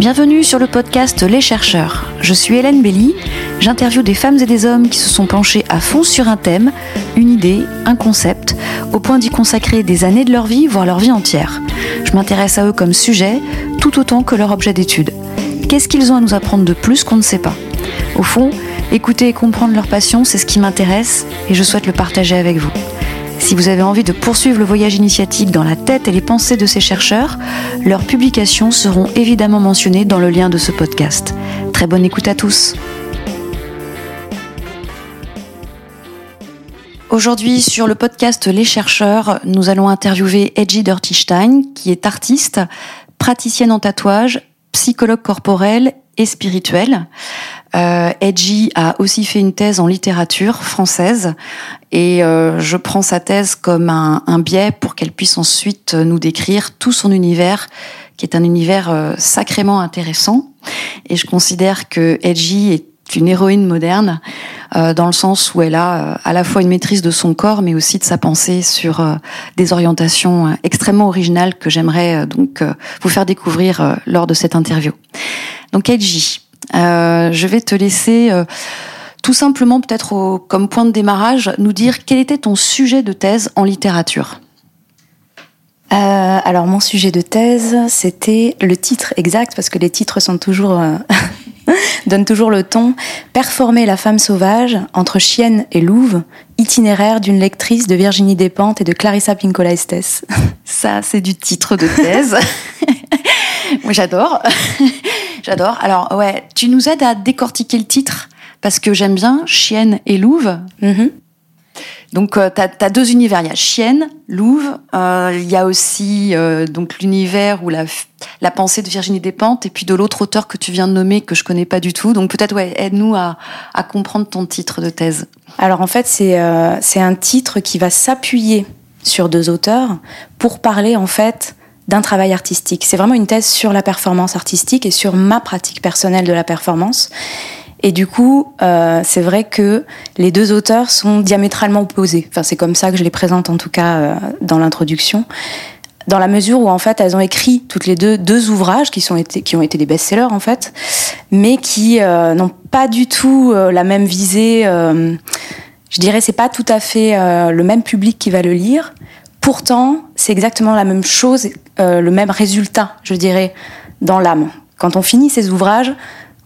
Bienvenue sur le podcast Les chercheurs. Je suis Hélène Belly. J'interviewe des femmes et des hommes qui se sont penchés à fond sur un thème, une idée, un concept, au point d'y consacrer des années de leur vie, voire leur vie entière. Je m'intéresse à eux comme sujet, tout autant que leur objet d'étude. Qu'est-ce qu'ils ont à nous apprendre de plus qu'on ne sait pas? Au fond, écouter et comprendre leur passion, c'est ce qui m'intéresse et je souhaite le partager avec vous. Si vous avez envie de poursuivre le voyage initiatique dans la tête et les pensées de ces chercheurs, leurs publications seront évidemment mentionnées dans le lien de ce podcast. Très bonne écoute à tous. Aujourd'hui, sur le podcast Les chercheurs, nous allons interviewer Edgy Dirtystein, qui est artiste, praticienne en tatouage, psychologue corporel et spirituel. Euh, Edgy a aussi fait une thèse en littérature française et euh, je prends sa thèse comme un, un biais pour qu'elle puisse ensuite nous décrire tout son univers qui est un univers euh, sacrément intéressant et je considère que Edgy est une héroïne moderne euh, dans le sens où elle a euh, à la fois une maîtrise de son corps mais aussi de sa pensée sur euh, des orientations extrêmement originales que j'aimerais donc vous faire découvrir lors de cette interview. Donc Edgy, je vais te laisser tout simplement peut-être comme point de démarrage nous dire quel était ton sujet de thèse en littérature. Euh, alors mon sujet de thèse, c'était le titre exact parce que les titres sont toujours euh, donnent toujours le ton. Performer la femme sauvage entre chienne et louve, itinéraire d'une lectrice de Virginie Despentes et de Clarissa Pinkola Estes. Ça, c'est du titre de thèse. Moi, j'adore. j'adore. Alors ouais, tu nous aides à décortiquer le titre parce que j'aime bien chienne et louve. Mhm. Donc, euh, tu as, deux univers. Il y a Chienne, Louve. Euh, il y a aussi euh, donc l'univers ou la, la pensée de Virginie Despentes. Et puis de l'autre auteur que tu viens de nommer, que je connais pas du tout. Donc, peut-être, ouais, aide-nous à, à comprendre ton titre de thèse. Alors, en fait, c'est euh, c'est un titre qui va s'appuyer sur deux auteurs pour parler, en fait, d'un travail artistique. C'est vraiment une thèse sur la performance artistique et sur ma pratique personnelle de la performance. Et du coup, euh, c'est vrai que les deux auteurs sont diamétralement opposés. Enfin, c'est comme ça que je les présente en tout cas euh, dans l'introduction. Dans la mesure où en fait, elles ont écrit toutes les deux deux ouvrages qui été, qui ont été des best-sellers en fait, mais qui euh, n'ont pas du tout la même visée. je dirais, c'est pas tout à fait le même public qui va le lire. Pourtant, c'est exactement la même chose, euh, le même résultat, je dirais, dans l'âme. Quand on finit ces ouvrages,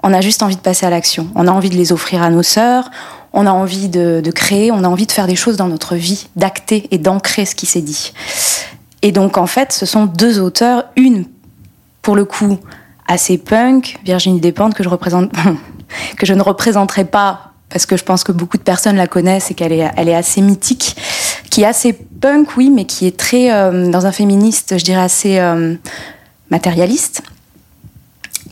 on a juste envie de passer à l'action. On a envie de les offrir à nos sœurs, on a envie de, de créer, on a envie de faire des choses dans notre vie, d'acter et d'ancrer ce qui s'est dit. Et donc, en fait, ce sont deux auteurs, une, pour le coup, assez punk, Virginie Despentes, que je, représente, que je ne représenterai pas parce que je pense que beaucoup de personnes la connaissent et qu'elle est, assez mythique, qui est assez punk, oui, mais qui est très, euh, dans un féministe, je dirais, assez euh, matérialiste.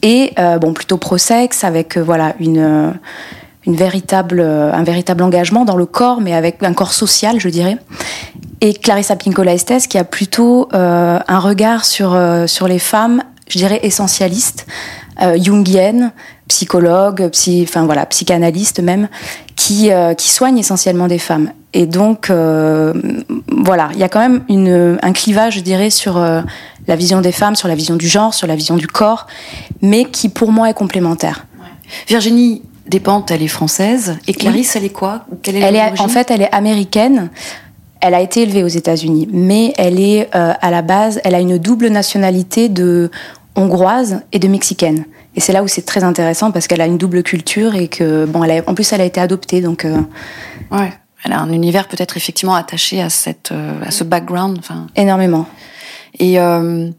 Et euh, bon plutôt pro-sexe avec voilà une une véritable un véritable engagement dans le corps mais avec un corps social je dirais. Et Clarissa Pinkola Estes qui a plutôt un regard sur sur les femmes je dirais essentialistes euh, jungiennes psychologue psy enfin voilà psychanalyste même qui euh, qui soigne essentiellement des femmes. Et donc euh, voilà il y a quand même une un clivage je dirais sur euh, la vision des femmes sur la vision du genre sur la vision du corps mais qui pour moi est complémentaire. Virginie Despentes, elle est française. Et Clarisse, elle est quoi? Quelle est elle est en fait elle est américaine. Elle a été élevée aux États-Unis mais elle est euh, à la base elle a une double nationalité de hongroise et de mexicaine et c'est là où c'est très intéressant parce qu'elle a une double culture et que bon elle a, en plus elle a été adoptée donc euh, Ouais. Elle a un univers peut-être effectivement attaché à cette euh, à ce background. Enfin. énormément Et euh,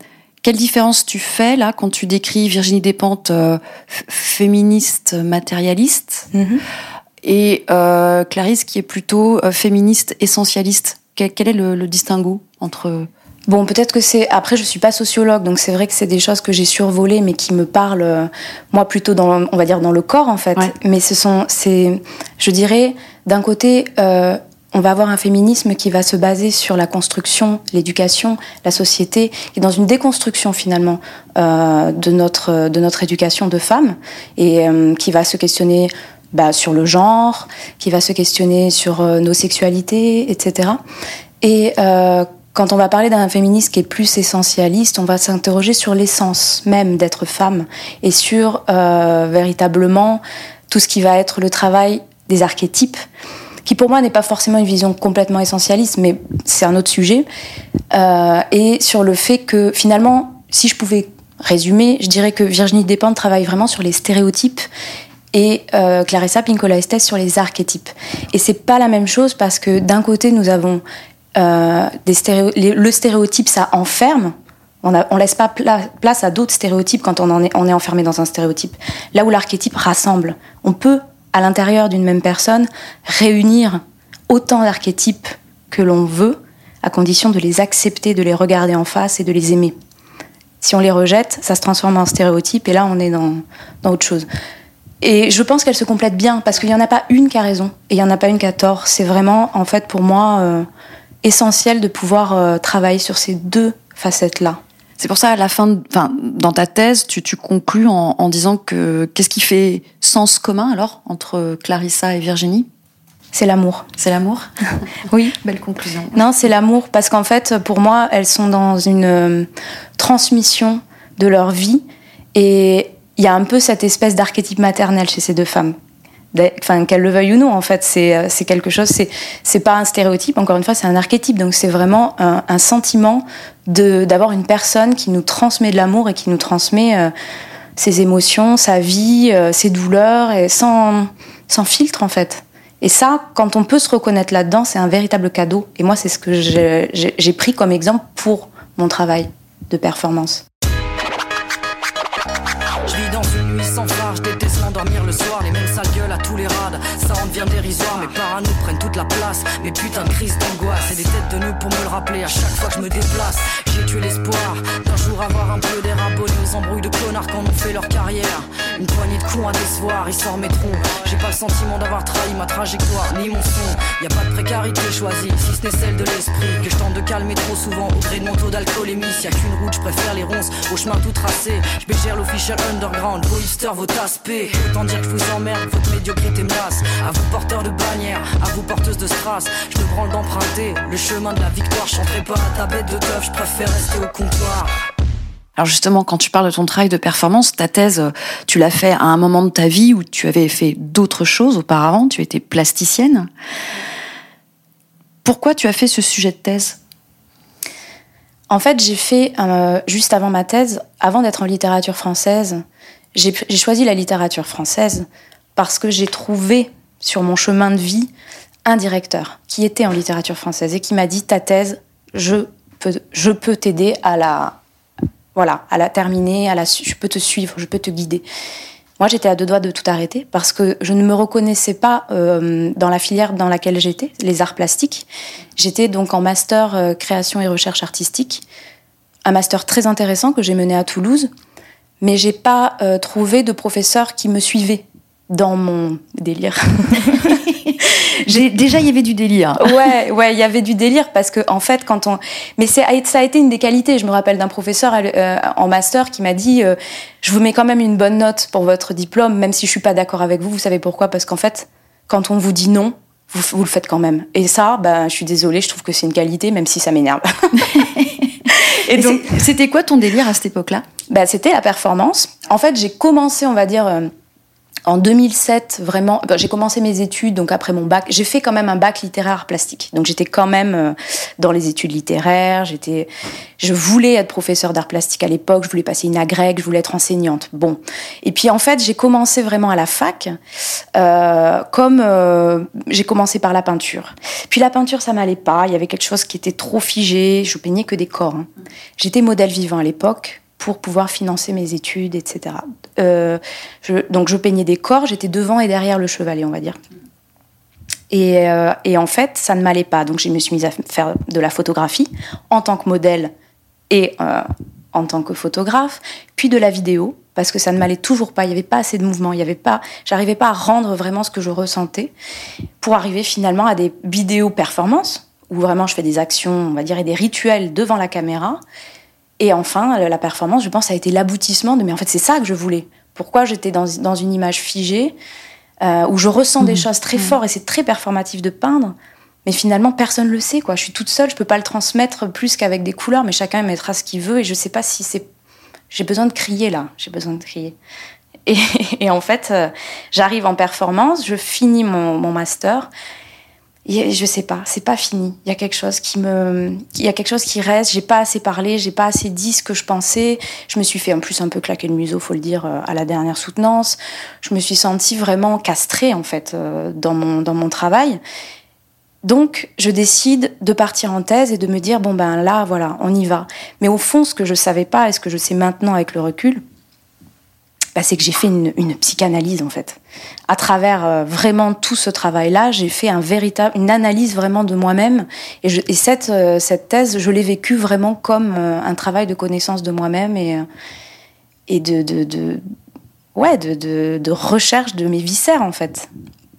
quelle différence tu fais là quand tu décris Virginie Despentes euh, féministe matérialiste Mhm. et euh, Clarisse qui est plutôt euh, féministe essentialiste? Quel, quel est le, le distinguo entre Bon, peut-être que c'est. Après, je suis pas sociologue, donc c'est vrai que c'est des choses que j'ai survolées, mais qui me parlent, euh, moi, plutôt dans, on va dire, dans le corps, en fait. Ouais. Mais ce sont, c'est, je dirais, d'un côté, euh, on va avoir un féminisme qui va se baser sur la construction, l'éducation, la société, et dans une déconstruction finalement euh, de notre de notre éducation de femmes, et euh, qui va se questionner bah, sur le genre, qui va se questionner sur euh, nos sexualités, etc. Et euh, quand on va parler d'un féminisme qui est plus essentialiste, on va s'interroger sur l'essence même d'être femme et sur euh, véritablement tout ce qui va être le travail des archétypes, qui pour moi n'est pas forcément une vision complètement essentialiste, mais c'est un autre sujet, euh, et sur le fait que finalement, si je pouvais résumer, je dirais que Virginie Despentes travaille vraiment sur les stéréotypes et euh, Clarissa Pinkola Estes sur les archétypes. Et c'est pas la même chose parce que d'un côté nous avons euh, le stéréotype, ça enferme. On, ne laisse pas place à d'autres stéréotypes quand on, est, enfermé dans un stéréotype. Là où l'archétype rassemble, on peut, à l'intérieur d'une même personne, réunir autant d'archétypes que l'on veut, à condition de les accepter, de les regarder en face et de les aimer. Si on les rejette, ça se transforme en stéréotype et là, on est dans, autre chose. Et je pense qu'elle se complète bien parce qu'il n'y en a pas une qui a raison et il n'y en a pas une qui a tort. C'est vraiment, en fait, pour moi, euh, essentiel de pouvoir euh, travailler sur ces deux facettes-là. C'est pour ça, à la fin, enfin, dans ta thèse, tu, tu conclus en, en, disant que qu'est-ce qui fait sens commun alors entre Clarissa et Virginie? C'est l'amour. C'est l'amour? Oui. Belle conclusion. Non, c'est l'amour parce qu'en fait, pour moi, elles sont dans une euh, transmission de leur vie et il y a un peu cette espèce d'archétype maternel chez ces deux femmes enfin qu'elle le veuille ou non en fait c'est euh, c'est quelque chose c'est c'est pas un stéréotype encore une fois c'est un archétype. Donc c'est vraiment un, un sentiment de d'avoir une personne qui nous transmet de l'amour et qui nous transmet euh, ses émotions sa vie euh, ses douleurs et sans sans filtre en fait. Et ça quand on peut se reconnaître là-dedans c'est un véritable cadeau. Et moi c'est ce que j'ai pris comme exemple pour mon travail de performance Dérisoire, mes parano prennent toute la place. Mes putains de crises d'angoisse et des têtes de nœuds pour me le rappeler à chaque fois que je me déplace. J'ai tué l'espoir d'un jour avoir un peu d'air abonné aux embrouilles de connards quand on fait leur carrière. À décevoir, ils. J'ai pas le sentiment d'avoir trahi ma trajectoire ni mon son. Y a pas de précarité choisie, si ce n'est celle de l'esprit. Que je tente de calmer trop souvent au gré de mon taux d'alcoolémie. S'il y a qu'une route, je préfère les ronces au chemin tout tracé. Je bégère l'official underground, vos hipsters, vos taspés. Autant dire que je vous emmerde, votre médiocrité me. À vous porteurs de bannières, à vous porteuses de strass. Je me branle d'emprunter le chemin de la victoire. Je pas à ta bête de teuf, je préfère rester au comptoir. Alors justement, quand tu parles de ton travail de performance, ta thèse, tu l'as fait à un moment de ta vie où tu avais fait d'autres choses auparavant, tu étais plasticienne. Pourquoi tu as fait ce sujet de thèse? En fait, j'ai fait, euh, juste avant ma thèse, avant d'être en littérature française, j'ai choisi la littérature française parce que j'ai trouvé sur mon chemin de vie un directeur qui était en littérature française et qui m'a dit ta thèse, je peux, je peux t'aider à la, voilà, à la terminer, à la, je peux te suivre, je peux te guider. Moi, j'étais à deux doigts de tout arrêter parce que je ne me reconnaissais pas euh, dans la filière dans laquelle j'étais, les arts plastiques. J'étais donc en master euh, création et recherche artistique, un master très intéressant que j'ai mené à Toulouse, mais j'ai pas euh, trouvé de professeur qui me suivait dans mon délire. déjà il y avait du délire. ouais, ouais, il y avait du délire parce que en fait quand on mais c'est ça a été une des qualités, je me rappelle d'un professeur euh, en master qui m'a dit euh, je vous mets quand même une bonne note pour votre diplôme même si je suis pas d'accord avec vous, vous savez pourquoi? Parce qu'en fait quand on vous dit non, vous, vous, le faites quand même. Et ça, ben, je suis désolée, je trouve que c'est une qualité, même si ça m'énerve. Et donc, c'était quoi ton délire à cette époque-là? Ben, C'était la performance. En fait, j'ai commencé, on va dire, euh, en 2007, vraiment, ben, j'ai commencé mes études, donc après mon bac, j'ai fait quand même un bac littéraire plastique. Donc j'étais quand même euh, dans les études littéraires. J'étais, je voulais être professeur d'art plastique à l'époque. Je voulais passer une agrègue, je voulais être enseignante. Bon, et puis en fait, j'ai commencé vraiment à la fac, euh, comme euh, j'ai commencé par la peinture. Puis la peinture, ça m'allait pas. Il y avait quelque chose qui était trop figé. Je peignais que des corps. Hein. J'étais modèle vivant à l'époque pour pouvoir financer mes études, etc. Euh, donc je peignais des corps, j'étais devant et derrière le chevalet, on va dire. Et, euh, en fait, ça ne m'allait pas. Donc je me suis mise à faire de la photographie en tant que modèle et euh, en tant que photographe, puis de la vidéo parce que ça ne m'allait toujours pas. Il n'y avait pas assez de mouvement. J'arrivais pas à rendre vraiment ce que je ressentais pour arriver finalement à des vidéos performances où vraiment je fais des actions, on va dire, et des rituels devant la caméra et enfin, la performance, je pense, a été l'aboutissement de mais en fait, c'est ça que je voulais. Pourquoi j'étais dans, dans, une image figée, euh, où je ressens des mmh. choses très mmh. fortes et c'est très performatif de peindre, Mais finalement, personne le sait, quoi. Je suis toute seule, je peux pas le transmettre plus qu'avec des couleurs, mais chacun mettra ce qu'il veut, et je sais pas si c'est. J'ai besoin de crier là, j'ai besoin de crier. Et, et en fait, euh, j'arrive en performance, je finis mon, mon master, je sais pas, c'est pas fini. Il y a quelque chose qui me, il y a quelque chose qui reste. J'ai pas assez parlé, j'ai pas assez dit ce que je pensais. Je me suis fait en plus un peu claquer le museau, faut le dire, euh, à la dernière soutenance. Je me suis sentie vraiment castrée en fait euh, dans mon dans mon travail. Donc, je décide de partir en thèse et de me dire bon ben là, voilà, on y va. Mais au fond, ce que je savais pas et ce que je sais maintenant avec le recul, bah, c'est que j'ai fait une, psychanalyse en fait. À travers euh, vraiment tout ce travail-là, j'ai fait un véritable, une analyse vraiment de moi-même. Et, cette, euh, cette thèse, je l'ai vécue vraiment comme euh, un travail de connaissance de moi-même et, et de, de, ouais, de, de recherche de mes viscères en fait.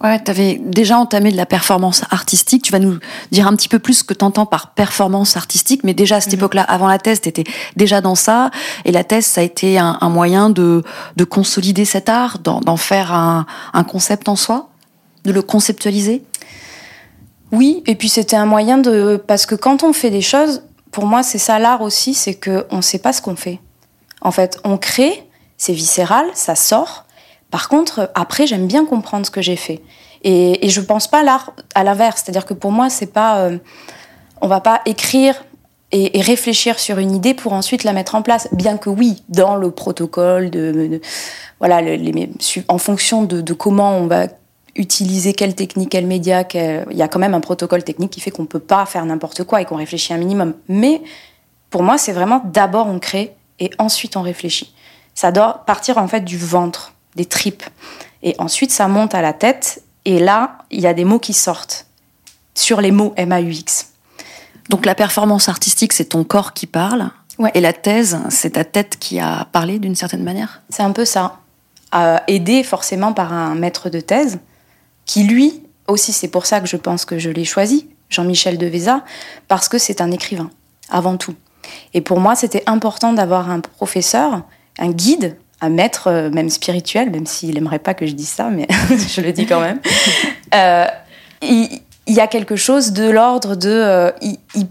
Ouais, tu avais déjà entamé de la performance artistique. Tu vas nous dire un petit peu plus ce que tu entends par performance artistique. Mais déjà à cette mmh. époque-là, avant la thèse, tu étais déjà dans ça. Et la thèse, ça a été un, un moyen de, de consolider cet art, d'en faire un, un concept en soi, de le conceptualiser? Oui, et puis c'était un moyen de... Parce que quand on fait des choses, pour moi, c'est ça l'art aussi, c'est qu'on ne sait pas ce qu'on fait. En fait, on crée, c'est viscéral, ça sort, par contre, après, j'aime bien comprendre ce que j'ai fait. Et, je pense pas à l'inverse. C'est-à-dire que pour moi, c'est pas. Euh, on va pas écrire et, réfléchir sur une idée pour ensuite la mettre en place. Bien que oui, dans le protocole, voilà, en fonction de, comment on va utiliser quelle technique, quel média, il y a quand même un protocole technique qui fait qu'on peut pas faire n'importe quoi et qu'on réfléchit un minimum. Mais pour moi, c'est vraiment d'abord on crée et ensuite on réfléchit. Ça doit partir en fait du ventre des tripes. Et ensuite, ça monte à la tête. Et là, il y a des mots qui sortent sur les mots MAUX. Donc la performance artistique, c'est ton corps qui parle. Ouais. Et la thèse, c'est ta tête qui a parlé d'une certaine manière? C'est un peu ça. Euh, aidé forcément par un maître de thèse, qui lui aussi, c'est pour ça que je pense que je l'ai choisi, Jean-Michel Deveza, parce que c'est un écrivain, avant tout. Et pour moi, c'était important d'avoir un professeur, un guide, un maître, euh, même spirituel, même s'il n'aimerait pas que je dise ça, mais je le dis quand même. Euh, il, il, y a quelque chose de l'ordre de. Euh, il, il,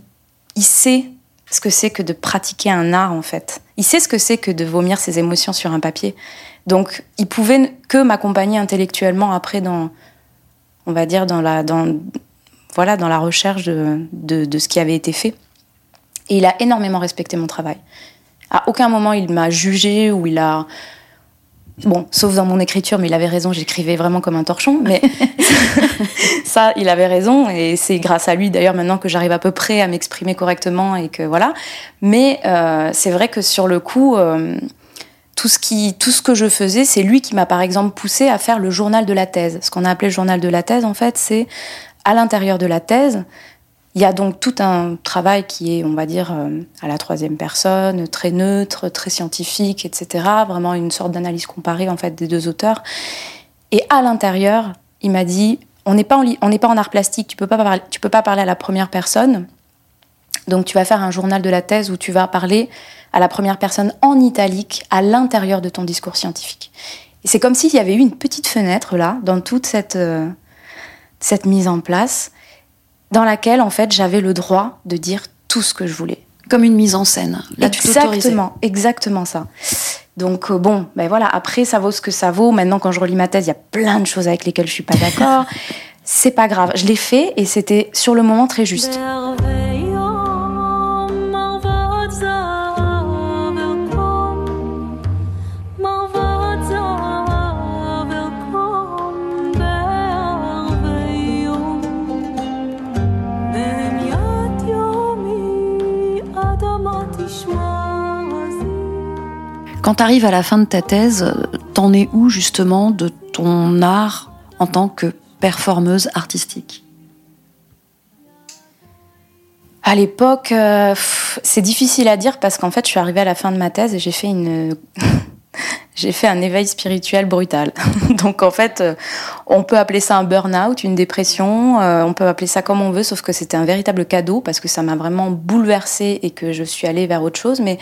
il, sait ce que c'est que de pratiquer un art, en fait. Il sait ce que c'est que de vomir ses émotions sur un papier. Donc, il pouvait que m'accompagner intellectuellement après dans. On va dire dans la. Dans, voilà, dans la recherche de, de, de ce qui avait été fait. Et il a énormément respecté mon travail. À aucun moment il m'a jugé ou il a Bon, sauf dans mon écriture, mais il avait raison, j'écrivais vraiment comme un torchon. Mais ça, il avait raison, et c'est grâce à lui d'ailleurs maintenant que j'arrive à peu près à m'exprimer correctement et que voilà. Mais euh, c'est vrai que sur le coup, euh, tout ce qui, tout ce que je faisais, c'est lui qui m'a par exemple poussé à faire le journal de la thèse. Ce qu'on a appelé le journal de la thèse, en fait, c'est à l'intérieur de la thèse, il y a donc tout un travail qui est, on va dire, euh, à la troisième personne, très neutre, très scientifique, etc. Vraiment une sorte d'analyse comparée en fait des deux auteurs. Et à l'intérieur, il m'a dit on n'est pas en, on n'est pas en art plastique, tu peux pas parler, tu peux pas parler à la première personne. Donc tu vas faire un journal de la thèse où tu vas parler à la première personne en italique à l'intérieur de ton discours scientifique. Et c'est comme s'il y avait eu une petite fenêtre là dans toute cette euh, cette mise en place dans laquelle en fait j'avais le droit de dire tout ce que je voulais. Comme une mise en scène. Là, exactement, exactement ça. Donc euh, bon, ben voilà. Après, ça vaut ce que ça vaut. Maintenant, quand je relis ma thèse, il y a plein de choses avec lesquelles je suis pas d'accord. C'est pas grave. Je l'ai fait et c'était sur le moment très juste. Quand tu arrives à la fin de ta thèse, t'en es où justement de ton art en tant que performeuse artistique? À l'époque, euh, c'est difficile à dire parce qu'en fait, je suis arrivée à la fin de ma thèse et j'ai fait une j'ai fait un éveil spirituel brutal. Donc en fait, euh, on peut appeler ça un burn-out, une dépression, euh, on peut appeler ça comme on veut, sauf que c'était un véritable cadeau parce que ça m'a vraiment bouleversée et que je suis allée vers autre chose. Mais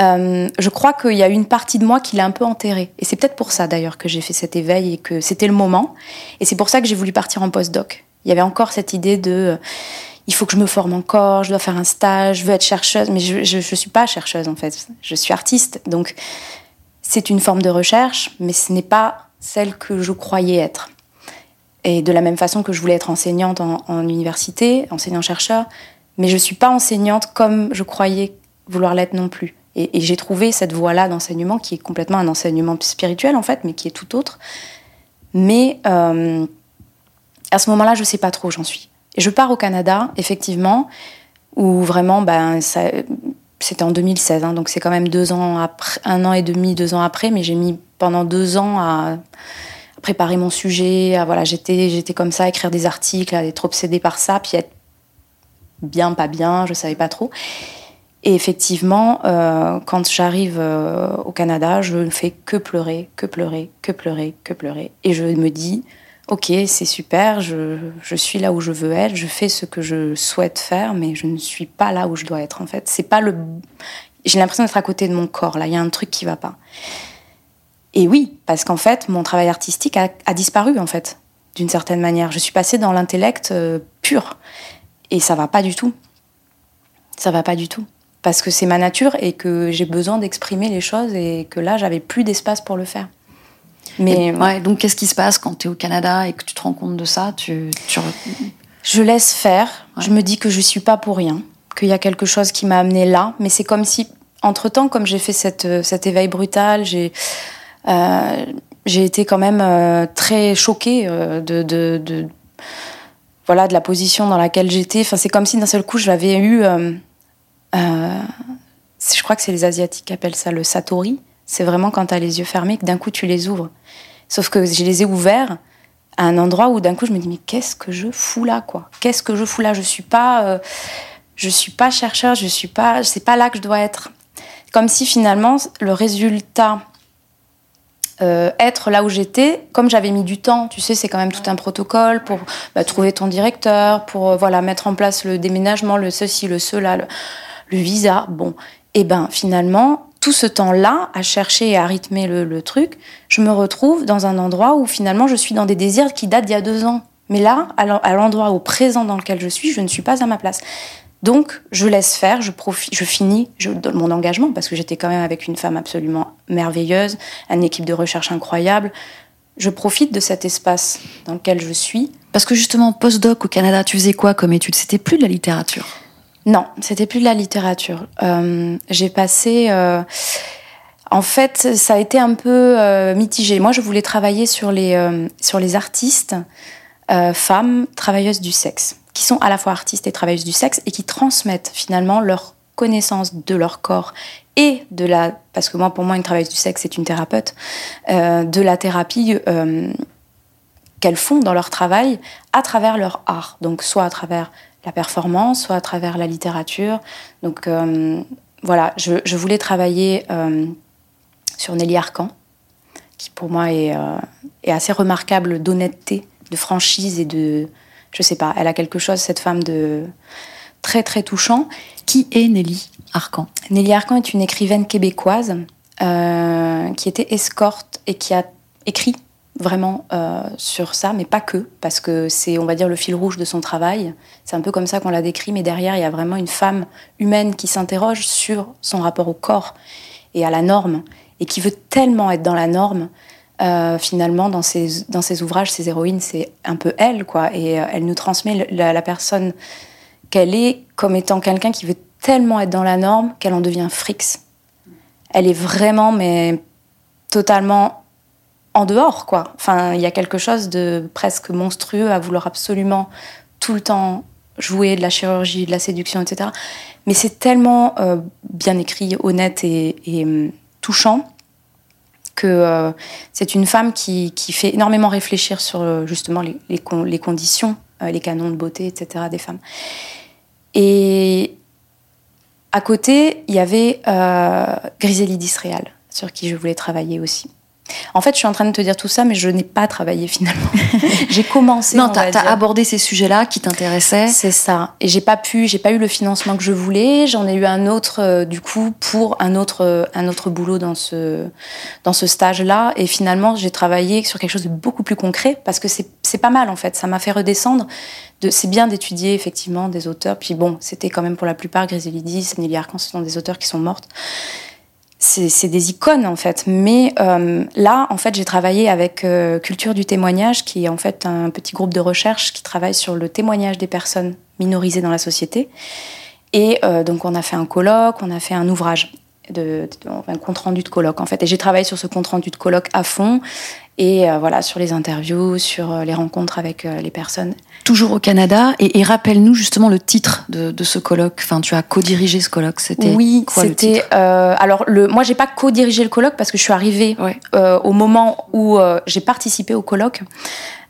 euh, je crois qu'il y a une partie de moi qui l'a un peu enterrée. Et c'est peut-être pour ça d'ailleurs que j'ai fait cet éveil et que c'était le moment. Et c'est pour ça que j'ai voulu partir en postdoc. Il y avait encore cette idée de il faut que je me forme encore, je dois faire un stage, je veux être chercheuse, mais je ne suis pas chercheuse en fait, je suis artiste. Donc c'est une forme de recherche, mais ce n'est pas celle que je croyais être. Et de la même façon que je voulais être enseignante en, université, enseignant-chercheur, mais je ne suis pas enseignante comme je croyais vouloir l'être non plus. Et, j'ai trouvé cette voie-là d'enseignement qui est complètement un enseignement spirituel en fait, mais qui est tout autre. Mais euh, à ce moment-là, je ne sais pas trop où j'en suis. Et je pars au Canada, effectivement, où vraiment, ben, c'était en 2016, hein, donc c'est quand même deux ans après, un an et demi, deux ans après, mais j'ai mis pendant deux ans à préparer mon sujet, voilà, j'étais, j'étais comme ça, à écrire des articles, à être obsédée par ça, puis être bien, pas bien, je savais pas trop. Et effectivement, euh, quand j'arrive euh, au Canada, je ne fais que pleurer, que pleurer, que pleurer, que pleurer. Et je me dis, ok, c'est super, je, je, suis là où je veux être, je fais ce que je souhaite faire, mais je ne suis pas là où je dois être en fait. C'est pas le, j'ai l'impression d'être à côté de mon corps. Là, il y a un truc qui va pas. Et oui, parce qu'en fait, mon travail artistique a, disparu en fait, d'une certaine manière. Je suis passée dans l'intellect euh, pur, et ça va pas du tout. Ça va pas du tout. Parce que c'est ma nature et que j'ai besoin d'exprimer les choses et que là, j'avais plus d'espace pour le faire. Mais ouais, donc qu'est-ce qui se passe quand tu es au Canada et que tu te rends compte de ça? Tu, Je laisse faire. Je me dis que je suis pas pour rien, qu'il y a quelque chose qui m'a amené là. Mais c'est comme si, entre temps, comme j'ai fait cette, euh, cet éveil brutal, j'ai euh, j'ai été quand même euh, très choquée de, de, de, voilà de la position dans laquelle j'étais. Enfin, c'est comme si d'un seul coup j'avais eu, je crois que c'est les asiatiques qui appellent ça le satori. C'est vraiment quand tu as les yeux fermés que d'un coup tu les ouvres. Sauf que je les ai ouverts à un endroit où d'un coup je me dis mais qu'est-ce que je fous là quoi? Qu'est-ce que je fous là? Je suis pas euh, je suis pas chercheur, je suis pas c'est pas là que je dois être. Comme si finalement le résultat euh, être là où j'étais, comme j'avais mis du temps, tu sais, c'est quand même tout un protocole pour bah, trouver ton directeur, pour euh, voilà mettre en place le déménagement, le ceci, le cela, le visa. Bon, et eh ben finalement, tout ce temps-là, à chercher et à rythmer le, truc, je me retrouve dans un endroit où finalement je suis dans des désirs qui datent d'il y a deux ans. Mais là, à l'endroit au présent dans lequel je suis, je ne suis pas à ma place. Donc, je laisse faire, je, profite, je finis je donne mon engagement parce que j'étais quand même avec une femme absolument merveilleuse, une équipe de recherche incroyable. Je profite de cet espace dans lequel je suis. Parce que justement, postdoc au Canada, tu faisais quoi comme étude? C'était plus de la littérature non, c'était plus de la littérature. Euh, j'ai passé. Euh, en fait, ça a été un peu euh, mitigé. Moi, je voulais travailler sur les, sur les artistes femmes travailleuses du sexe, qui sont à la fois artistes et travailleuses du sexe et qui transmettent finalement leur connaissance de leur corps et de la. Parce que moi, pour moi, une travailleuse du sexe, c'est une thérapeute, de la thérapie qu'elles font dans leur travail à travers leur art. Donc, soit à travers la performance, soit à travers la littérature. Donc euh, voilà, je, voulais travailler euh, sur Nelly Arcan, qui pour moi est, euh, est assez remarquable d'honnêteté, de franchise et de... Je sais pas, elle a quelque chose, cette femme, de très très touchant. Qui est Nelly Arcan? Nelly Arcan est une écrivaine québécoise qui était escorte et qui a écrit vraiment euh, sur ça, mais pas que, parce que c'est, on va dire, le fil rouge de son travail. C'est un peu comme ça qu'on l'a décrit, mais derrière, il y a vraiment une femme humaine qui s'interroge sur son rapport au corps et à la norme, et qui veut tellement être dans la norme. Euh, finalement, dans ses, dans ses ouvrages, ses héroïnes, c'est un peu elle, quoi, et euh, elle nous transmet la, personne qu'elle est comme étant quelqu'un qui veut tellement être dans la norme qu'elle en devient frix. Elle est vraiment, mais totalement en dehors, quoi. Enfin, il y a quelque chose de presque monstrueux à vouloir absolument tout le temps jouer de la chirurgie, de la séduction, etc. Mais c'est tellement euh, bien écrit, honnête et, hum, touchant que euh, c'est une femme qui, fait énormément réfléchir sur euh, justement les, conditions, les canons de beauté, etc. des femmes. Et à côté, il y avait Griselide Israël, sur qui je voulais travailler aussi. En fait, je suis en train de te dire tout ça, mais je n'ai pas travaillé finalement. j'ai commencé. Non, tu as, abordé ces sujets-là qui t'intéressaient. C'est ça. Et j'ai pas pu, j'ai pas eu le financement que je voulais. J'en ai eu un autre, euh, du coup, pour un autre, euh, un autre boulot dans ce, dans ce stage-là. Et finalement, j'ai travaillé sur quelque chose de beaucoup plus concret parce que c'est pas mal en fait. Ça m'a fait redescendre. De, c'est bien d'étudier effectivement des auteurs. Puis bon, c'était quand même pour la plupart Griselidis, Nelly Arcan, ce sont des auteurs qui sont mortes. C'est, des icônes en fait. Mais euh, là, en fait, j'ai travaillé avec euh, Culture du témoignage, qui est en fait un petit groupe de recherche qui travaille sur le témoignage des personnes minorisées dans la société. Et euh, donc, on a fait un colloque, on a fait un ouvrage de, un compte rendu de colloque en fait. Et j'ai travaillé sur ce compte rendu de colloque à fond et euh, voilà sur les interviews, sur euh, les rencontres avec euh, les personnes. Toujours au Canada et, rappelle-nous justement le titre de, de, ce colloque. Enfin, tu as co-dirigé ce colloque. C'était oui, c'était alors le moi j'ai pas co-dirigé le colloque parce que je suis arrivée au moment où j'ai participé au colloque.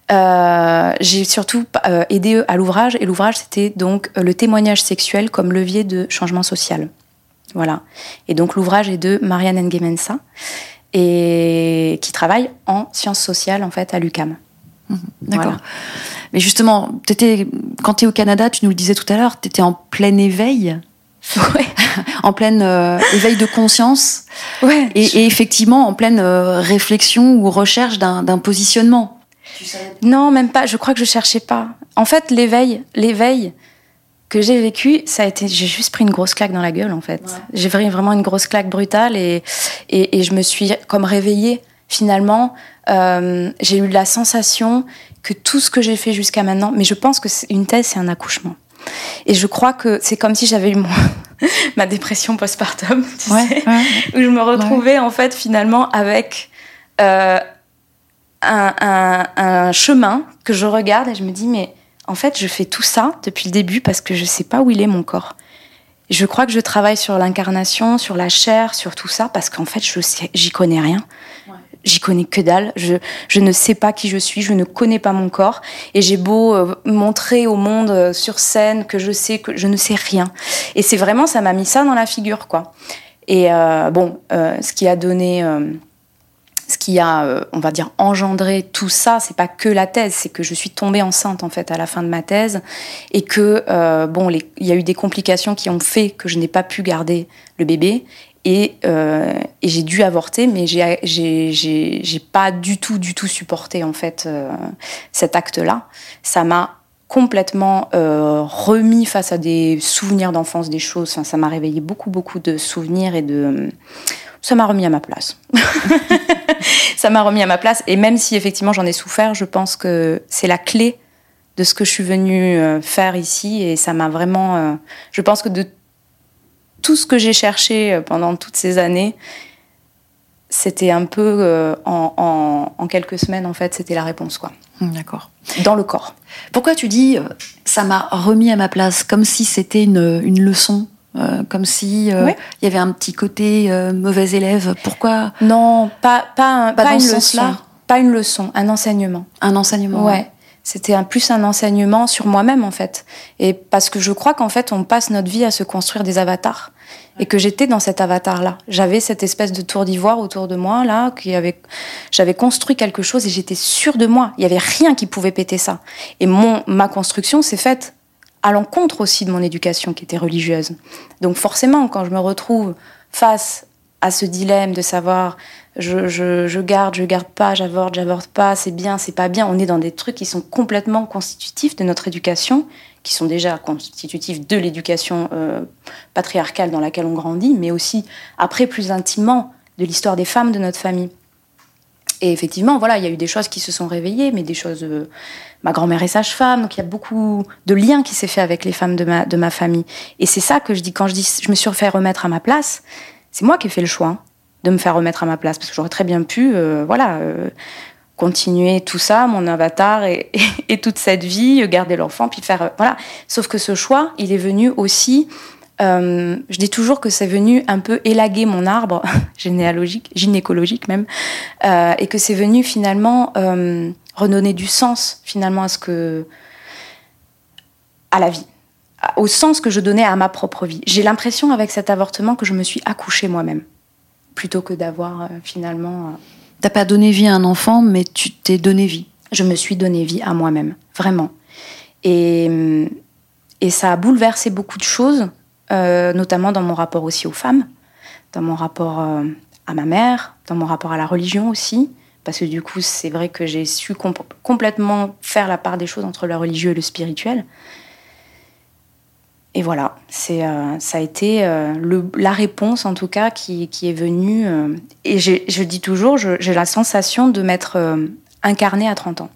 j'ai surtout aidé à l'ouvrage et l'ouvrage c'était donc le témoignage sexuel comme levier de changement social. Voilà. Et donc l'ouvrage est de Marianne Ngemensa et qui travaille en sciences sociales en fait à l'UCAM. Mhm. D'accord. Mais justement, étais, quand tu es au Canada, tu nous le disais tout à l'heure, tu étais en plein éveil. Ouais. en pleine euh, éveil de conscience. Ouais, et, effectivement, en pleine euh, réflexion ou recherche d'un positionnement. Non, même pas. Je crois que je cherchais pas. En fait, l'éveil, l'éveil, que j'ai vécu, ça a été, j'ai juste pris une grosse claque dans la gueule en fait. J'ai pris vraiment une grosse claque brutale et, et, et je me suis comme réveillée finalement. Euh, j'ai eu la sensation que tout ce que j'ai fait jusqu'à maintenant, mais je pense que une thèse c'est un accouchement. Et je crois que c'est comme si j'avais eu mon, ma dépression postpartum, tu sais, où je me retrouvais en fait finalement avec euh, un, un, un chemin que je regarde et je me dis mais en fait, je fais tout ça depuis le début parce que je ne sais pas où il est mon corps. Je crois que je travaille sur l'incarnation, sur la chair, sur tout ça parce qu'en fait, je j'y connais rien. J'y connais que dalle. Je, je ne sais pas qui je suis. Je ne connais pas mon corps. Et j'ai beau euh, montrer au monde euh, sur scène que je sais que je ne sais rien. Et c'est vraiment, ça m'a mis ça dans la figure, quoi. Et euh, bon, ce qui a donné ce qui a, euh, on va dire, engendré tout ça, c'est pas que la thèse, c'est que je suis tombée enceinte en fait à la fin de ma thèse et que euh, bon, il y a eu des complications qui ont fait que je n'ai pas pu garder le bébé et, euh, j'ai dû avorter, mais j'ai, pas du tout, du tout supporté en fait cet acte-là. Ça m'a complètement remis face à des souvenirs d'enfance, des choses. Enfin, ça m'a réveillé beaucoup, beaucoup de souvenirs et de ça m'a remis à ma place. ça m'a remis à ma place. Et même si effectivement j'en ai souffert, je pense que c'est la clé de ce que je suis venue euh, faire ici. Et ça m'a vraiment. Euh, je pense que de tout ce que j'ai cherché euh, pendant toutes ces années, c'était un peu en, en, quelques semaines, en fait, c'était la réponse, quoi. D'accord. Dans le corps. Pourquoi tu dis ça m'a remis à ma place, comme si c'était une, une leçon euh, comme si euh, il y avait un petit côté euh, mauvais élève. Pourquoi Non, pas pas, pas, une leçon. Pas une leçon, un enseignement. Un enseignement. Ouais. C'était un plus un enseignement sur moi-même en fait. Et parce que je crois qu'en fait on passe notre vie à se construire des avatars. Et que j'étais dans cet avatar-là. J'avais cette espèce de tour d'ivoire autour de moi, là, qui avait, j'avais construit quelque chose et j'étais sûre de moi. Il y avait rien qui pouvait péter ça. Et mon, ma construction s'est faite à l'encontre aussi de mon éducation qui était religieuse. Donc forcément, quand je me retrouve face à ce dilemme de savoir je, je, garde, je garde pas, j'avorte, j'avorte pas, c'est bien, c'est pas bien, on est dans des trucs qui sont complètement constitutifs de notre éducation, qui sont déjà constitutifs de l'éducation euh, patriarcale dans laquelle on grandit, mais aussi après plus intimement de l'histoire des femmes de notre famille. Et effectivement, voilà, il y a eu des choses qui se sont réveillées, mais des choses. Euh, ma grand-mère est sage-femme, donc il y a beaucoup de liens qui s'est fait avec les femmes de ma, de ma famille. Et c'est ça que je dis quand je dis je me suis fait remettre à ma place. C'est moi qui ai fait le choix de me faire remettre à ma place parce que j'aurais très bien pu, euh, voilà. Euh, continuer tout ça, mon avatar et, et, toute cette vie, garder l'enfant, puis faire voilà. Sauf que ce choix, il est venu aussi euh, je dis toujours que c'est venu un peu élaguer mon arbre généalogique, gynécologique même, euh, et que c'est venu finalement euh, redonner du sens finalement à ce que à la vie, au sens que je donnais à ma propre vie. J'ai l'impression avec cet avortement que je me suis accouchée moi-même, plutôt que d'avoir euh, finalement. T'as pas donné vie à un enfant, mais tu t'es donné vie. Je me suis donné vie à moi-même, vraiment. Et, et ça a bouleversé beaucoup de choses euh, notamment dans mon rapport aussi aux femmes, dans mon rapport euh, à ma mère, dans mon rapport à la religion aussi, parce que du coup, c'est vrai que j'ai su complètement faire la part des choses entre le religieux et le spirituel. Et voilà, euh, ça a été la réponse en tout cas qui, qui est venue. Et je dis toujours, j'ai la sensation de m'être incarnée à 30 ans.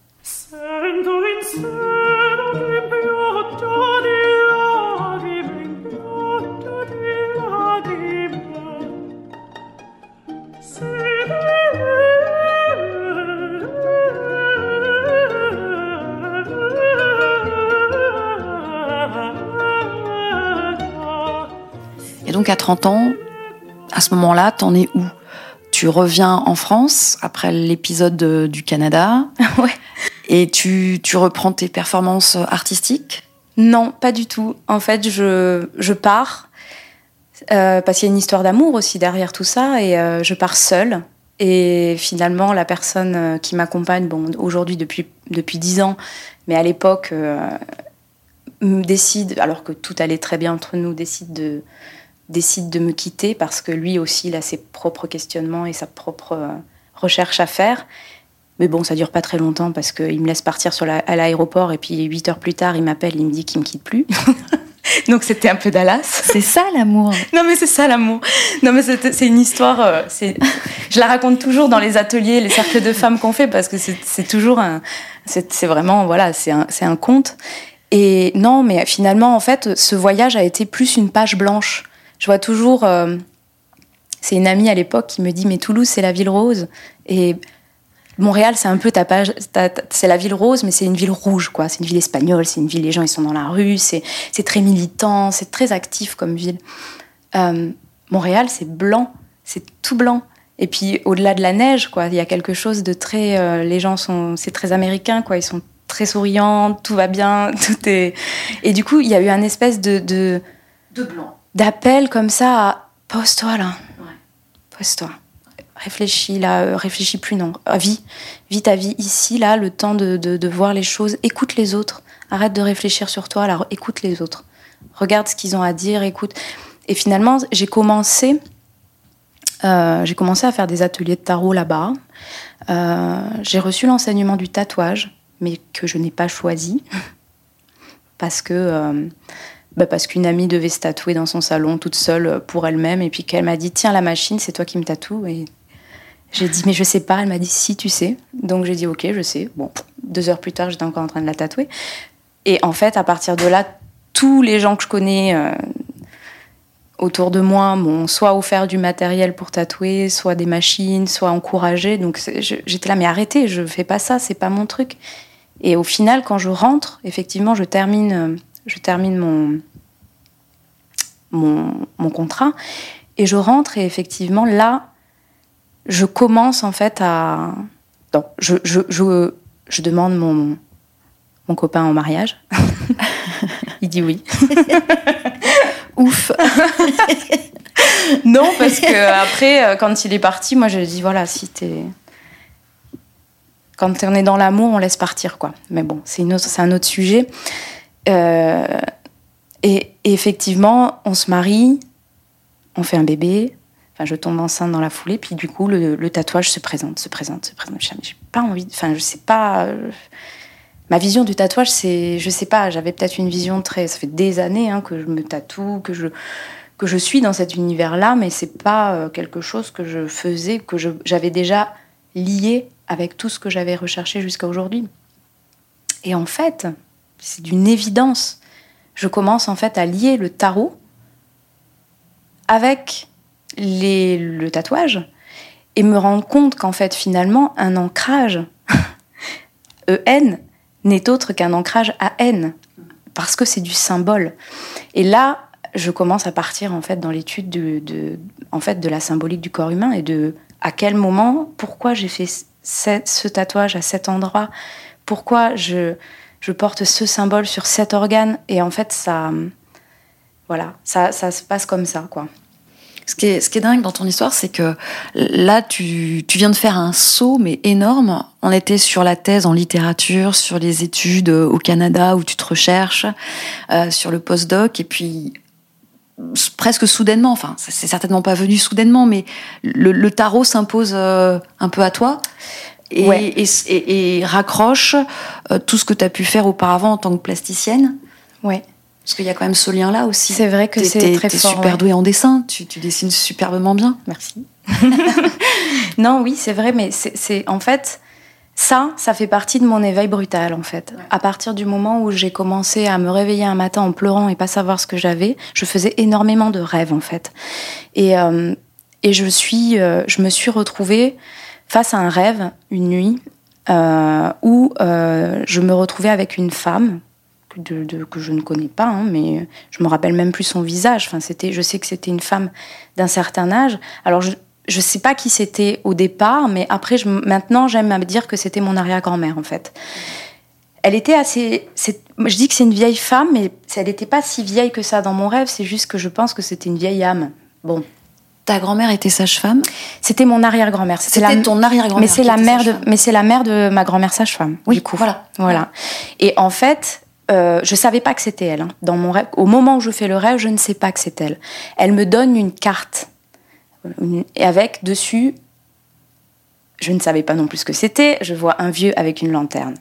Donc à 30 ans, à ce moment-là, t'en es où? Tu reviens en France après l'épisode du Canada. ouais. Et tu, tu reprends tes performances artistiques? Non, pas du tout. En fait, je, je pars euh, parce qu'il y a une histoire d'amour aussi derrière tout ça et euh, je pars seule. Et finalement, la personne euh, qui m'accompagne, bon, aujourd'hui depuis depuis dix ans, mais à l'époque, décide, alors que tout allait très bien entre nous, décide de décide de me quitter parce que lui aussi, il a ses propres questionnements et sa propre euh, recherche à faire. Mais bon, ça dure pas très longtemps parce qu'il me laisse partir sur à l'aéroport et puis huit heures plus tard, il m'appelle, il me dit qu'il me quitte plus. Donc c'était un peu Dallas. C'est ça l'amour. non mais c'est ça l'amour. Non mais c'est une histoire. Euh, je la raconte toujours dans les ateliers, les cercles de femmes qu'on fait parce que c'est toujours un. C'est vraiment voilà, c'est un, un conte. Et non, mais finalement en fait, ce voyage a été plus une page blanche je vois toujours. Euh, c'est une amie à l'époque qui me dit Mais Toulouse, c'est la ville rose. Et Montréal, c'est un peu ta page. C'est la ville rose, mais c'est une ville rouge, quoi. C'est une ville espagnole, c'est une ville, les gens, ils sont dans la rue, c'est très militant, c'est très actif comme ville. Euh, Montréal, c'est blanc, c'est tout blanc. Et puis, au-delà de la neige, quoi, il y a quelque chose de très. Euh, les gens sont. C'est très américain, quoi. Ils sont très souriants, tout va bien, tout est. Et du coup, il y a eu un espèce de. De, de blanc d'appel comme ça à pose-toi là. Pose-toi. Réfléchis là, euh, réfléchis plus, non. Ah, vis, vis ta vie ici, là, le temps de, de, voir les choses. Écoute les autres. Arrête de réfléchir sur toi, là, écoute les autres. Regarde ce qu'ils ont à dire, écoute. Et finalement, j'ai commencé, euh, j'ai commencé à faire des ateliers de tarot là-bas. Euh, j'ai reçu l'enseignement du tatouage, mais que je n'ai pas choisi parce que bah parce qu'une amie devait se tatouer dans son salon toute seule euh, pour elle-même. Et puis qu'elle m'a dit tiens la machine c'est toi qui me tatoue. Et j'ai dit mais je sais pas. Elle m'a dit si tu sais. Donc j'ai dit ok je sais. Bon deux heures plus tard j'étais encore en train de la tatouer. Et en fait à partir de là tous les gens que je connais euh, autour de moi m'ont soit offert du matériel pour tatouer soit des machines soit encouragé. Donc j'étais là mais arrêtez je fais pas ça c'est pas mon truc. Et au final quand je rentre effectivement je termine euh, je termine mon, mon, contrat et je rentre et effectivement là, je commence en fait à... Non, je, je, je, demande mon, mon copain en mariage. Il dit oui. Ouf. non, parce que après, quand il est parti, moi je lui dis voilà, si t'es. Quand on est dans l'amour, on laisse partir, quoi. Mais bon, c'est un autre sujet. Euh, et, effectivement, on se marie, on fait un bébé. Enfin, je tombe enceinte dans la foulée, puis du coup, le, tatouage se présente, se présente, se présente. J'ai pas envie. Enfin, je sais pas. Euh, ma vision du tatouage, c'est, je sais pas. J'avais peut-être une vision très. Ça fait des années hein, que je me tatoue, que je que je suis dans cet univers-là, mais c'est pas euh, quelque chose que je faisais, que j'avais déjà lié avec tout ce que j'avais recherché jusqu'à aujourd'hui. Et en fait, c'est d'une évidence. Je commence en fait à lier le tarot avec le tatouage et me rendre compte qu'en fait finalement un ancrage EN n'est autre qu'un ancrage AN parce que c'est du symbole. Et là, je commence à partir en fait dans l'étude de, en fait de la symbolique du corps humain et de à quel moment, pourquoi j'ai fait ce tatouage à cet endroit, pourquoi je je porte ce symbole sur cet organe et en fait ça voilà ça, ça se passe comme ça quoi ce qui, est, ce qui est dingue dans ton histoire, c'est que là, tu, tu viens de faire un saut, mais énorme. On était sur la thèse en littérature, sur les études au Canada où tu te recherches, euh, sur le postdoc, et puis presque soudainement, enfin, c'est certainement pas venu soudainement, mais le, tarot s'impose euh, un peu à toi. Et, et, raccroche euh, tout ce que tu as pu faire auparavant en tant que plasticienne. Ouais. Parce qu'il y a quand même ce lien-là aussi. C'est vrai que c'est très fort. super douée en dessin, tu, tu, dessines superbement bien. Merci. non, oui, c'est vrai, mais c'est en fait ça, ça fait partie de mon éveil brutal en fait. À partir du moment où j'ai commencé à me réveiller un matin en pleurant et pas savoir ce que j'avais, je faisais énormément de rêves en fait. Et, euh, et je suis, euh, je me suis retrouvée face à un rêve une nuit euh, où euh, je me retrouvais avec une femme que je ne connais pas, hein, mais je me rappelle même plus son visage. Enfin, c'était, je sais que c'était une femme d'un certain âge. Alors, je ne sais pas qui c'était au départ, mais après, maintenant, j'aime à me dire que c'était mon arrière-grand-mère, en fait. Elle était assez. Je dis que c'est une vieille femme, mais elle n'était pas si vieille que ça dans mon rêve. C'est juste que je pense que c'était une vieille âme. Bon, ta grand-mère était sage-femme? C'était mon arrière-grand-mère. C'était ton arrière-grand-mère. Mais c'est la mère de, mais c'est la mère de ma grand-mère sage-femme. Oui, du coup. Voilà. Voilà. Et en fait, euh, je savais pas que c'était elle. Hein. Dans mon rêve, au moment où je fais le rêve, je ne sais pas que c'est elle. Elle me donne une carte et avec dessus, je ne savais pas non plus ce que c'était. Je vois un vieux avec une lanterne.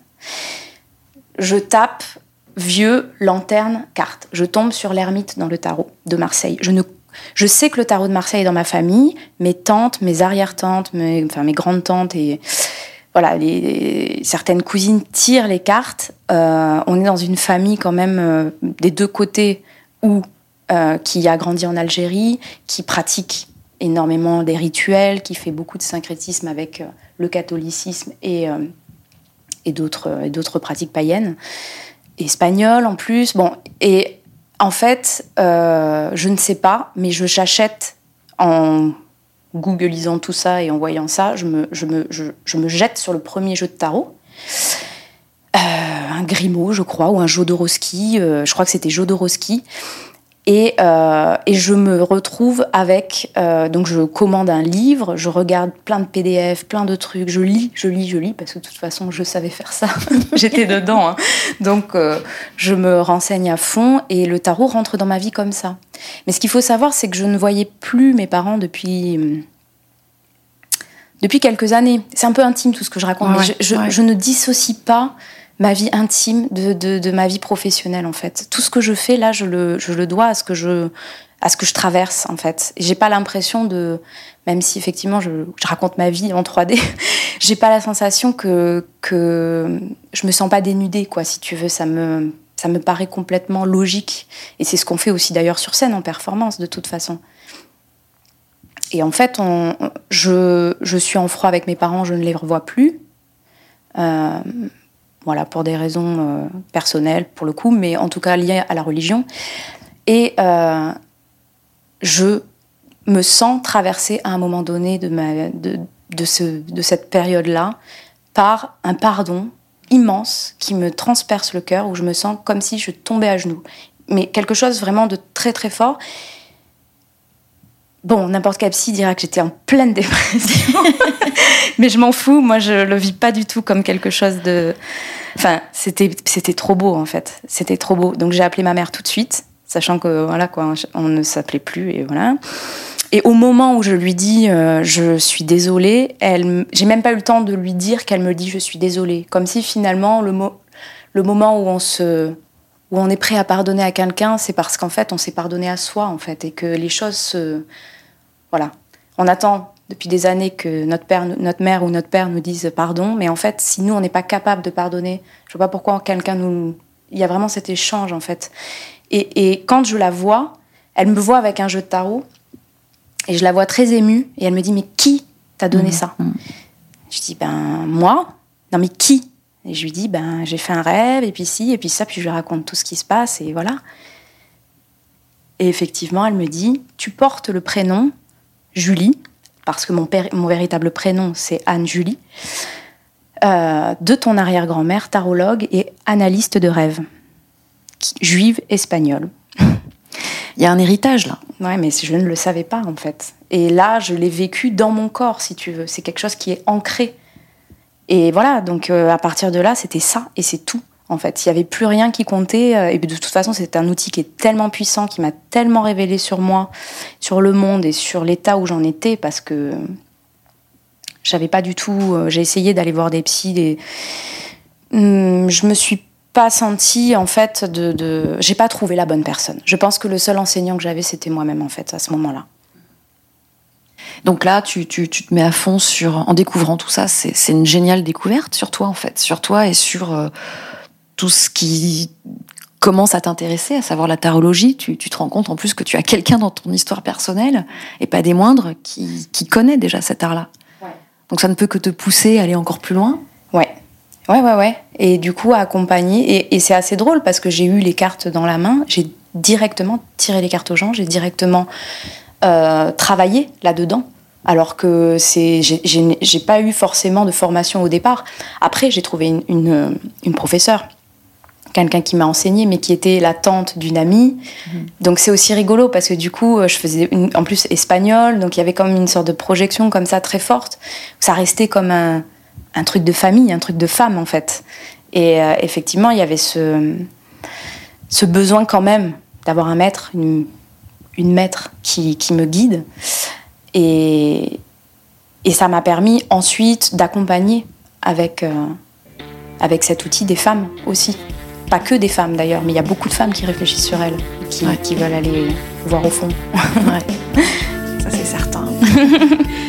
Je tape vieux lanterne carte. Je tombe sur l'ermite dans le tarot de Marseille. Je ne je sais que le tarot de Marseille est dans ma famille, mes tantes, mes arrière-tantes, mes, enfin mes grandes tantes et voilà, certaines cousines tirent les cartes. Euh, on est dans une famille quand même euh, des deux côtés où euh, qui a grandi en Algérie, qui pratique énormément des rituels, qui fait beaucoup de syncrétisme avec le catholicisme et, et d'autres pratiques païennes, espagnoles en plus. Bon, et en fait, euh, je ne sais pas, mais je j'achète en googlisant tout ça et en voyant ça, je me, je me, je, me jette sur le premier jeu de tarot. Euh, un Grimaud, je crois, ou un Jodorowsky, euh, je crois que c'était Jodorowsky. Euh, et, je me retrouve avec, euh, donc je commande un livre, je regarde plein de PDF, plein de trucs, je lis, je lis, je lis, parce que de toute façon je savais faire ça, j'étais dedans. Hein. Donc euh, je me renseigne à fond et le tarot rentre dans ma vie comme ça. Mais ce qu'il faut savoir, c'est que je ne voyais plus mes parents depuis depuis quelques années. C'est un peu intime tout ce que je raconte, mais je, ne dissocie pas ma vie intime de, de, ma vie professionnelle en fait. Tout ce que je fais là, je le, je le dois à ce que je à ce que je traverse en fait. J'ai pas l'impression de, même si effectivement je, je, raconte ma vie en 3D, j'ai pas la sensation que que je me sens pas dénudée quoi. Si tu veux, ça me ça me paraît complètement logique et c'est ce qu'on fait aussi d'ailleurs sur scène en performance de toute façon. Et en fait, on, je, je suis en froid avec mes parents, je ne les revois plus. Euh, voilà, pour des raisons euh, personnelles pour le coup, mais en tout cas liées à la religion. Et euh, je me sens traversée à un moment donné de, de, de, ce, de cette période-là par un pardon immense qui me transperce le cœur, où je me sens comme si je tombais à genoux. Mais quelque chose vraiment de très très fort. Bon, n'importe quel psy dira que j'étais en pleine dépression. Mais je m'en fous, moi je le vis pas du tout comme quelque chose de... Enfin, c'était, trop beau en fait. C'était trop beau. Donc j'ai appelé ma mère tout de suite, sachant que voilà quoi, on ne s'appelait plus et voilà. Et au moment où je lui dis euh, je suis désolée, elle, j'ai même pas eu le temps de lui dire qu'elle me dit je suis désolée. Comme si finalement le, le moment où on se où on est prêt à pardonner à quelqu'un, c'est parce qu'en fait on s'est pardonné à soi en fait et que les choses se voilà. On attend depuis des années que notre père, notre mère ou notre père nous dise pardon, mais en fait, si nous on n'est pas capable de pardonner, je vois pas pourquoi quelqu'un nous. Il y a vraiment cet échange en fait. Et, quand je la vois, elle me voit avec un jeu de tarot et je la vois très émue et elle me dit mais qui t'a donné mmh, ça mmh. Je dis ben moi. Non mais qui? Et je lui dis ben j'ai fait un rêve et puis si et puis ça puis je lui raconte tout ce qui se passe et voilà. Et effectivement, elle me dit tu portes le prénom Julie, parce que mon, père, mon véritable prénom c'est Anne-Julie, euh, de ton arrière-grand-mère, tarologue et analyste de rêve, juive espagnole. Il y a un héritage là. Ouais, mais je ne le savais pas en fait. Et là, je l'ai vécu dans mon corps, si tu veux. C'est quelque chose qui est ancré. Et voilà, donc euh, à partir de là, c'était ça et c'est tout en fait. Il n'y avait plus rien qui comptait. Euh, et de toute façon, c'est un outil qui est tellement puissant, qui m'a tellement révélé sur moi, sur le monde et sur l'état où j'en étais, parce que J'avais pas du tout. euh, J'ai essayé d'aller voir des psys. Des... Hum, je me suis pas sentie en fait de. de... J'ai pas trouvé la bonne personne. Je pense que le seul enseignant que j'avais, c'était moi-même en fait à ce moment-là. Donc là, tu, tu, tu te mets à fond sur, en découvrant tout ça, c'est une géniale découverte sur toi en fait, sur toi et sur euh, tout ce qui commence à t'intéresser, à savoir la tarologie. Tu, tu te rends compte en plus que tu as quelqu'un dans ton histoire personnelle, et pas des moindres, qui, qui connaît déjà cet art-là. Donc ça ne peut que te pousser à aller encore plus loin. Ouais. Ouais, ouais, ouais. Et du coup, à accompagner. Et, et c'est assez drôle parce que j'ai eu les cartes dans la main. J'ai directement tiré les cartes aux gens. J'ai directement euh, travaillé là-dedans. Alors que c'est, j'ai- pas eu forcément de formation au départ. Après, j'ai trouvé une, une, une professeure, quelqu'un qui m'a enseigné, mais qui était la tante d'une amie. Donc c'est aussi rigolo parce que du coup, je faisais une- en plus espagnol, donc il y avait comme une sorte de projection comme ça très forte. Ça restait comme un, un truc de famille, un truc de femme en fait. Et euh, effectivement, il y avait ce, ce besoin quand même d'avoir un maître, une, une maître qui, qui me guide. Et, et ça m'a permis ensuite d'accompagner avec, euh, avec cet outil des femmes aussi. Pas que des femmes d'ailleurs, mais il y a beaucoup de femmes qui réfléchissent sur elles, qui, Ouais. qui veulent aller voir au fond. Ouais. ça c'est certain.